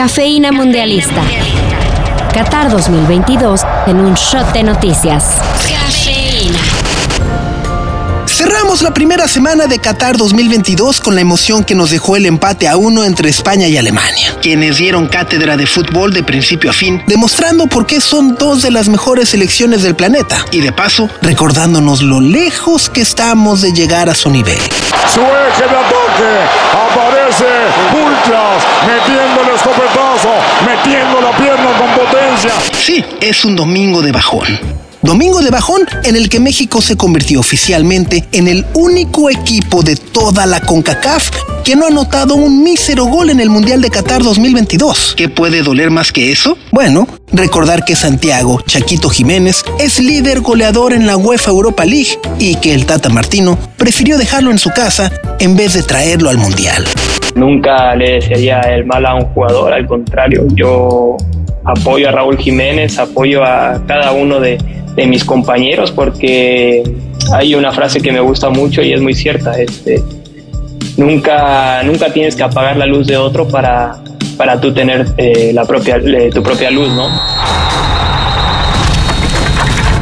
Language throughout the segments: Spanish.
Cafeína Mundialista. Qatar 2022 en un shot de noticias. Cafeína. Cerramos la primera semana de Qatar 2022 con la emoción que nos dejó el empate a uno entre España y Alemania, quienes dieron cátedra de fútbol de principio a fin, demostrando por qué son dos de las mejores selecciones del planeta y de paso recordándonos lo lejos que estamos de llegar a su nivel. Su eje de ataque aparece escopetazo, metiendo la pierna con potencia. Sí, es un domingo de bajón. Domingo de bajón en el que México se convirtió oficialmente en el único equipo de toda la CONCACAF que no ha anotado un mísero gol en el Mundial de Qatar 2022. ¿Qué puede doler más que eso? Bueno, recordar que Santiago Chaquito Jiménez es líder goleador en la UEFA Europa League y que el Tata Martino prefirió dejarlo en su casa en vez de traerlo al Mundial. Nunca le desearía el mal a un jugador, al contrario, yo apoyo a Raúl Jiménez, apoyo a cada uno de, mis compañeros porque hay una frase que me gusta mucho y es muy cierta. Este, nunca, nunca tienes que apagar la luz de otro para, para tú tener eh, la propia, tu propia luz, ¿no?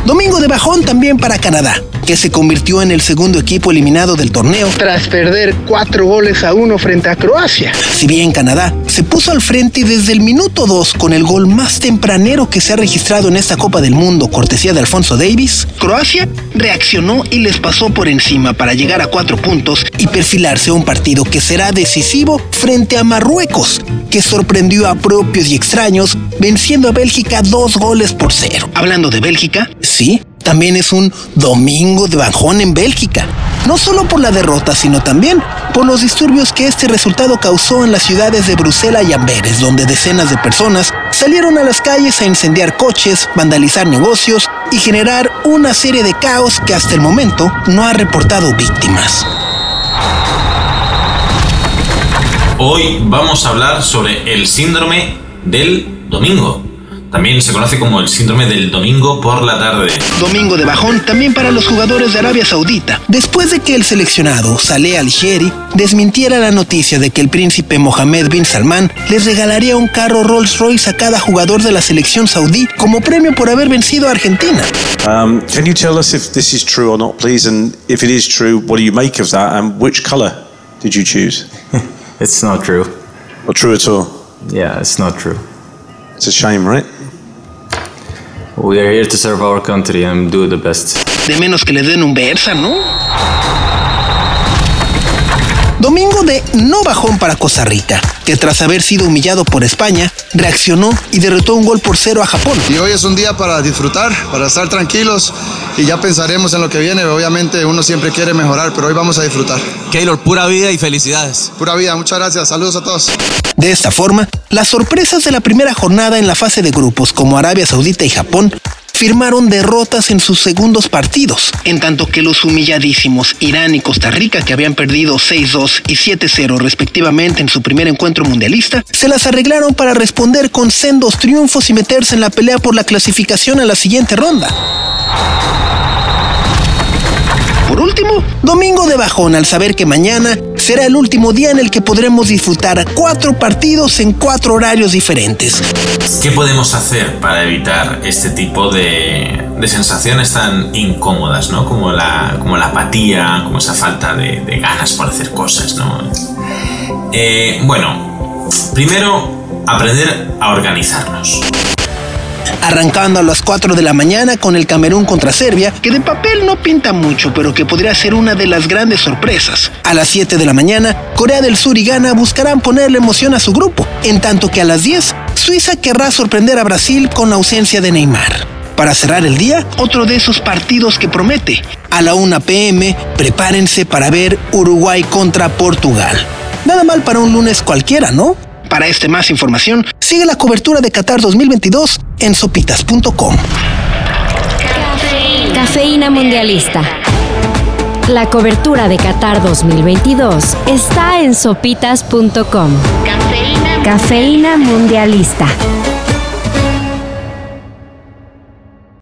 Domingo de bajón también para Canadá, que se convirtió en el segundo equipo eliminado del torneo tras perder cuatro goles a uno frente a Croacia. Si bien Canadá se puso al frente desde el minuto 2 con el gol más tempranero que se ha registrado en esta Copa del Mundo, cortesía de Alfonso Davis, Croacia reaccionó y les pasó por encima para llegar a cuatro puntos y perfilarse a un partido que será decisivo frente a Marruecos, que sorprendió a propios y extraños, venciendo a Bélgica dos goles por cero. Hablando de Bélgica, sí, también es un domingo de bajón en Bélgica. No solo por la derrota, sino también por los disturbios que este resultado causó en las ciudades de Bruselas y Amberes, donde decenas de personas salieron a las calles a incendiar coches, vandalizar negocios y generar una serie de caos que hasta el momento no ha reportado víctimas. Hoy vamos a hablar sobre el síndrome del domingo. También se conoce como el síndrome del domingo por la tarde. Domingo de bajón también para los jugadores de Arabia Saudita, después de que el seleccionado Saleh Al-Sheri desmintiera la noticia de que el príncipe Mohammed bin Salman les regalaría un carro Rolls Royce a cada jugador de la selección saudí como premio por haber vencido a Argentina. Um, can you tell us if this is true or not, please? And if it is true, what do you make of that? And which color did you choose? It's not true. Not true at all. Yeah, it's not true. It's a shame, right? We are here to serve our country and do the best. De menos que les den un Versa, ¿no? Domingo de no bajón para Costa Rica, que tras haber sido humillado por España, reaccionó y derrotó un gol por cero a Japón. Y hoy es un día para disfrutar, para estar tranquilos y ya pensaremos en lo que viene. Obviamente uno siempre quiere mejorar, pero hoy vamos a disfrutar. Keylor, pura vida y felicidades. Pura vida, muchas gracias. Saludos a todos. De esta forma, las sorpresas de la primera jornada en la fase de grupos como Arabia Saudita y Japón firmaron derrotas en sus segundos partidos, en tanto que los humilladísimos Irán y Costa Rica, que habían perdido 6-2 y 7-0 respectivamente en su primer encuentro mundialista, se las arreglaron para responder con sendos triunfos y meterse en la pelea por la clasificación a la siguiente ronda. Por último, domingo de bajón al saber que mañana será el último día en el que podremos disfrutar cuatro partidos en cuatro horarios diferentes. ¿Qué podemos hacer para evitar este tipo de, sensaciones tan incómodas, ¿no? Como la, como la apatía, como esa falta de, de ganas por hacer cosas, ¿no? Eh, bueno, primero, aprender a organizarnos arrancando a las 4 de la mañana con el Camerún contra Serbia, que de papel no pinta mucho, pero que podría ser una de las grandes sorpresas. A las 7 de la mañana, Corea del Sur y Ghana buscarán ponerle emoción a su grupo, en tanto que a las 10, Suiza querrá sorprender a Brasil con la ausencia de Neymar. Para cerrar el día, otro de esos partidos que promete. A la 1 pm, prepárense para ver Uruguay contra Portugal. Nada mal para un lunes cualquiera, ¿no? Para este más información, sigue la cobertura de Qatar 2022 en sopitas.com. Cafeína Mundialista. La cobertura de Qatar 2022 está en sopitas.com. Cafeína Mundialista.